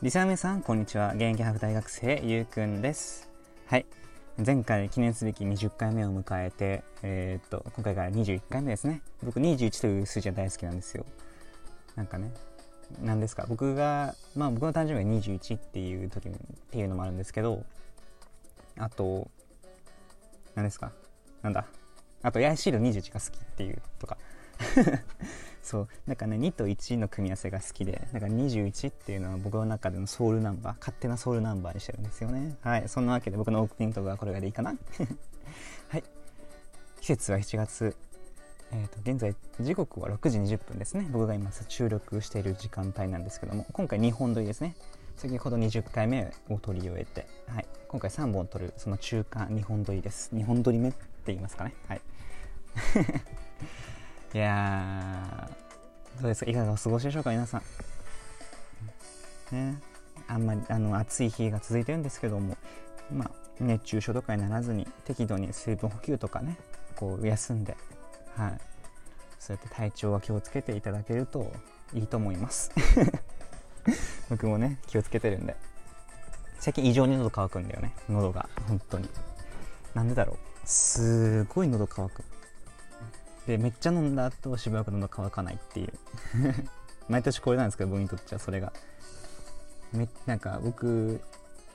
リサーメさん、こんにちは。現役ハーフ大学生、ゆうくんです。はい。前回記念すべき20回目を迎えて、えーっと、今回から21回目ですね。僕21という数字が大好きなんですよ。なんかね、なんですか？僕が、まあ僕の誕生日が21っていう時っていうのもあるんですけど、あと、何ですか？なんだ？あと、ヤイシール21が好きっていうとか。そうなんかね2と1の組み合わせが好きでなんか21っていうのは僕の中でのソウルナンバー勝手なソウルナンバーにしてるんですよね。はいそんなわけで僕のオープニングトークはこれがでいいかな。はい。季節は7月えー、と現在時刻は6時20分ですね。僕が今注力している時間帯なんですけども今回2本撮りですね。先ほど20回目を取り終えて、はい、今回3本撮るその中間2本撮りです。2本撮り目って言いますかね。はい。いや、どうですか？いかがお過ごしでしょうか皆さん。ね、あんまりあの暑い日が続いてるんですけども、まあ、熱中症とかにならずに適度に水分補給とかね、こう休んで、はい、そうやって体調は気をつけていただけるといいと思います。僕もね、気をつけてるんで。最近異常に喉乾くんだよね、喉が、本当に。なんでだろう。すごい喉乾く。でめっちゃ飲んだ後しばらく喉乾かないっていう。毎年これなんですけど僕にとってはそれが。めなんか僕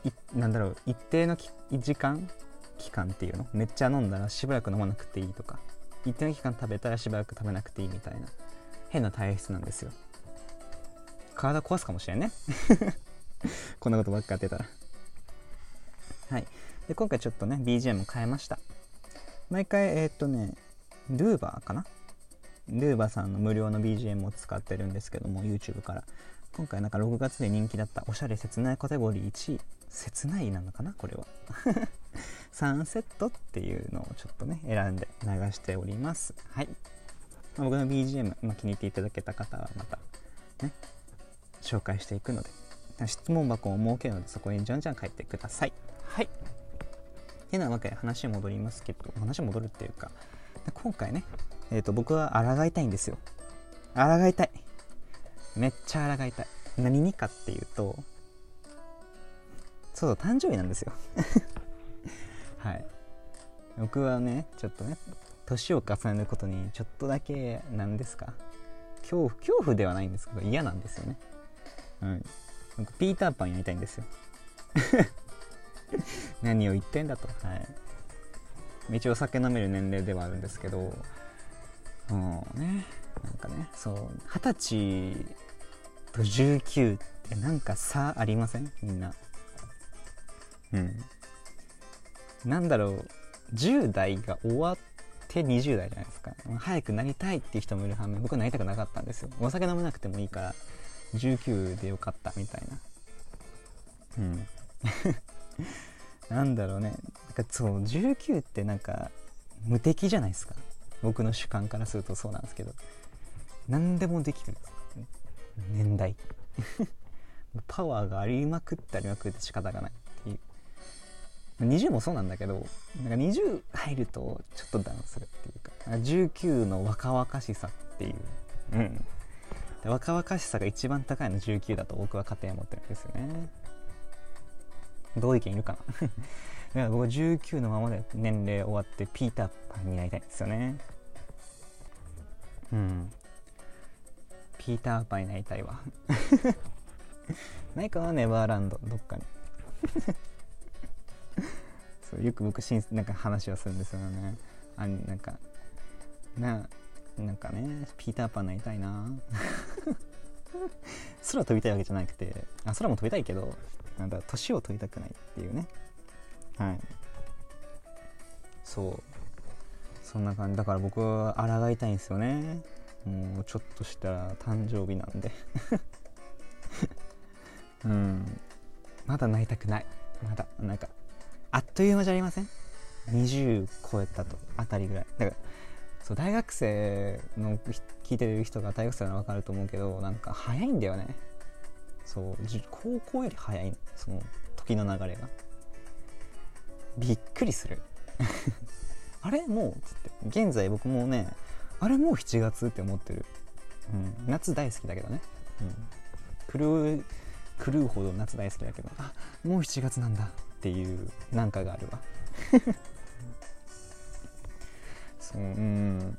いなんだろう一定の時間期間っていうの？めっちゃ飲んだらしばらく飲まなくていいとか。一定の期間食べたらしばらく食べなくていいみたいな。変な体質なんですよ。体壊すかもしれんね。こんなことばっかやってたら。はい。で今回ちょっとね BGM 変えました。毎回えー、っとねルーバーかな？ルーバーさんの無料の BGM を使ってるんですけども YouTube から。今回なんか6月で人気だったおしゃれ切ないカテゴリー1位切ないなのかな？これは。サンセットっていうのをちょっとね選んで流しております。はい、ま、僕の BGM、まあ、気に入っていただけた方はまたね紹介していくので質問箱を設けるのでそこにじゃんじゃん書いてください。はい。てなわけで話戻りますけど話戻るっていうか今回ね、えーと、僕は抗いたいんですよ。抗いたい。めっちゃ抗いたい。何にかっていうとそうだ誕生日なんですよ。はい。僕はねちょっとね年を重ねることにちょっとだけ何ですか。恐怖恐怖ではないんですけど嫌なんですよね。うん。僕ピーターパンやりたいんですよ。何を言ってんだと。はい。一応酒飲める年齢ではあるんですけどもうねなんかねそう二十歳と19ってなんか差ありません？みんな。うん。なんだろう10代が終わって20代じゃないですか。早くなりたいっていう人もいる反面僕はなりたくなかったんですよ。お酒飲めなくてもいいから19でよかったみたいな。うん。なんだろうね。なんかそう19ってなんか無敵じゃないですか。僕の主観からするとそうなんですけど。何でもできる年代。パワーがありまくってありまくって仕方がないっていう。20もそうなんだけどなんか20入るとちょっとダウンするっていうか。19の若々しさっていう。うん。若々しさが一番高いの19だと僕は家庭持ってるんですよね同意見いるかな？だから僕19のままで年齢終わってピーターパンになりたいんですよね。うん。ピーターパンになりたいわ。ないかな？ネバーランド。どっかに。そうよく僕しんなんか話はするんですよね。あなんかななんかねピーターパンになりたいな。空飛びたいわけじゃなくて。あ空も飛びたいけど。なんだ年を取りたくないっていうね。はい。そう。そんな感じ。だから僕は抗いたいんですよね。もうちょっとしたら誕生日なんで。うん。まだなりたくない。まだなんかあっという間じゃありません？20超えたとあたりぐらい。だからそう大学生の聞いてる人が大学生なら分かると思うけどなんか早いんだよね。そう高校より早いその時の流れが。びっくりする。あれ？もう？っつって。現在僕もねあれもう7月って思ってる、うん、夏大好きだけどね、うん、来る狂うほど夏大好きだけど。あもう7月なんだ。っていうなんかがあるわ。そううん。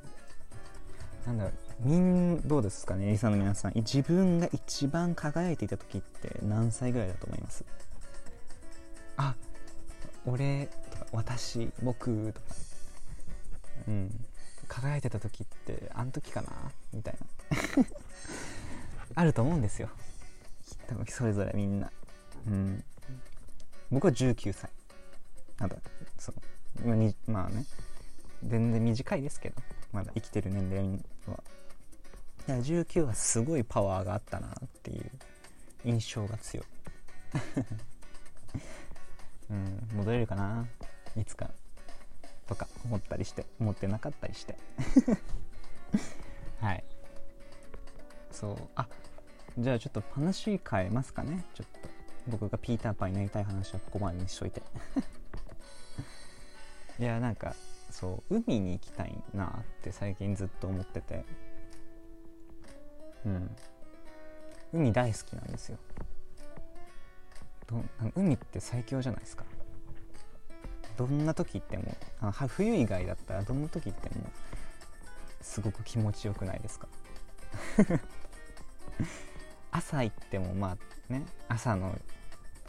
なんだろう。みんどうですかねリサの皆さん。自分が一番輝いていた時って何歳ぐらいだと思います？あ俺とか私僕とか。うん。輝いてた時ってあの時かな？みたいな。あると思うんですよ。多分それぞれみんな。うん。僕は19歳。なんだそう。ままあね。全然短いですけどまだ生きてる年齢は19はすごいパワーがあったなっていう印象が強い。うん戻れるかな？いつかとか思ったりして思ってなかったりして。はい。そう。あじゃあちょっと話変えますかね。ちょっと僕がピーターパンになりたい話はここまでにしといて。いやなんかそう海に行きたいなって最近ずっと思ってて。うん。海大好きなんですよ。海って最強じゃないですか。どんな時行ってもあ冬以外だったらどんな時行ってもすごく気持ちよくないですか。朝行ってもまあね朝の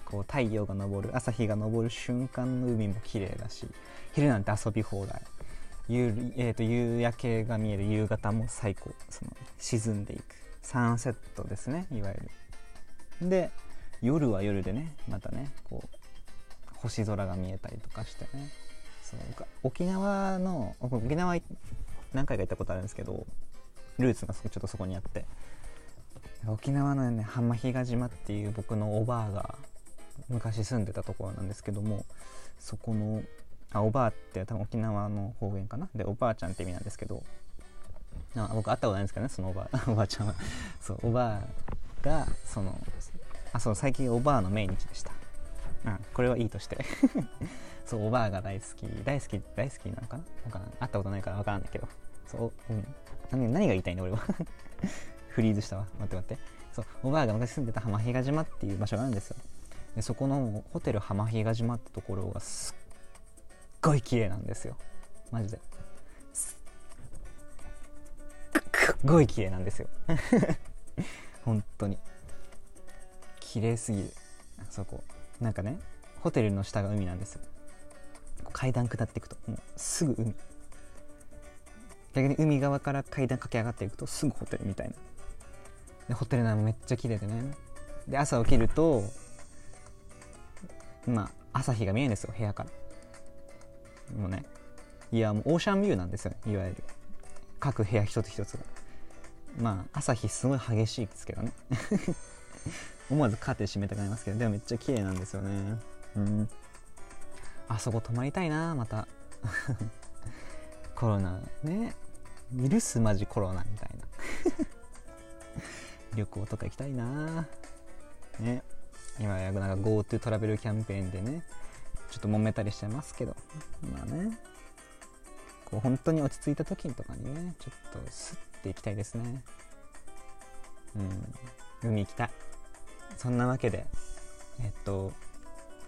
こう太陽が昇る朝日が昇る瞬間の海も綺麗だし昼なんて遊び放題。夕,、えーと、夕焼けが見える夕方も最高。その沈んでいく。サンセットですね。いわゆる。で夜は夜でねまたねこう星空が見えたりとかしてね。そう沖縄の沖縄何回か行ったことあるんですけどルーツがちょっとそこにあって。沖縄のね浜比嘉島っていう僕のおばあが昔住んでたところなんですけどもそこのあおばあって多分沖縄の方言かな。でおばあちゃんって意味なんですけど。あ僕会ったことないんですけどねそのおばあ おばあちゃんは。そうおばあがそのあそう最近おばあの命日でした。うんこれはいいとして。そうおばあが大好き。大好き大好きなのかな。分からん。会ったことないから分からんだけど。そう、うん、何何が言いたいの俺は。フリーズしたわ。待って待って。そうおばあが昔住んでた浜比嘉島っていう場所があるんですよ。でそこのホテル浜比嘉島ってところがすっごい綺麗なんですよ。マジで。すっごい綺麗なんですよ。本当に。綺麗すぎる。あそこ。なんかねホテルの下が海なんですよ。階段下っていくともうすぐ海。逆に海側から階段駆け上がっていくとすぐホテルみたいな。でホテル内もめっちゃ綺麗でね。で朝起きるとまあ朝日が見えるんですよ部屋から。もうねいやもうオーシャンビューなんですよいわゆる。各部屋一つ一つが。まあ朝日すごい激しいですけどね。思わずカーテン閉めたくなりますけどでもめっちゃ綺麗なんですよね。うん。あそこ泊まりたいなまた。コロナね。許すマジコロナみたいな。旅行とか行きたいな。ね。今やなんか GoTo トラベルキャンペーンでね。ちょっと揉めたりしてますけど。まあね。こう本当に落ち着いた時とかにねちょっとスッて行きたいですね。うん。海行きたい。そんなわけでえっと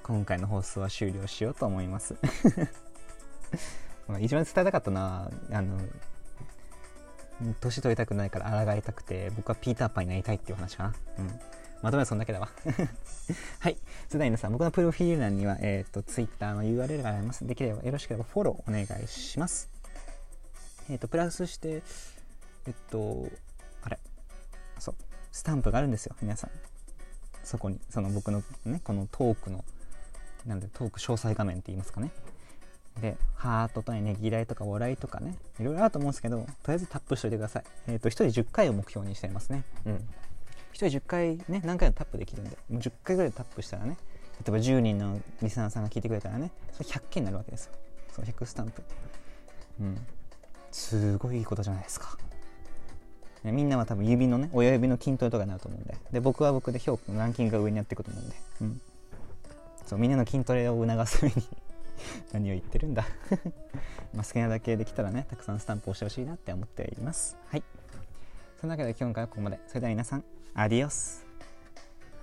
今回の放送は終了しようと思います。一番伝えたかったのはあの年取りたくないから抗いたくて僕はピーターパンになりたいっていう話かな。うん。まとめはそんだけだわ はい。それでは皆さん、僕のプロフィール欄には、えっ、ー、と、Twitter の URL があります。できれば、よろしければフォローお願いします。えっ、ー、と、プラスして、えっと、あれ、そう、スタンプがあるんですよ、皆さん。そこに、その僕のね、このトークの、なんで、トーク詳細画面って言いますかね。で、ハートとね、ねぎらいとか笑いとかね、いろいろあると思うんですけど、とりあえずタップしといてください。えっ、ー、と、1人10回を目標にしていますね。うん。人10回ね何回もタップできるんでもう10回ぐらいタップしたらね例えば10人のリスナーさんが聞いてくれたらねそれ100件になるわけですよ。そう100スタンプ。うん。すごいいいことじゃないですか。みんなは多分指のね親指の筋トレとかになると思うんで。で僕は僕で評価のランキングが上にやっていくと思うんで、うん、そうみんなの筋トレを促すために 何を言ってるんだ。まあ好きなだけできたらねたくさんスタンプ押してほしいなって思っています。はい。そんなわけで今回はここまで。それでは皆さん Adiós.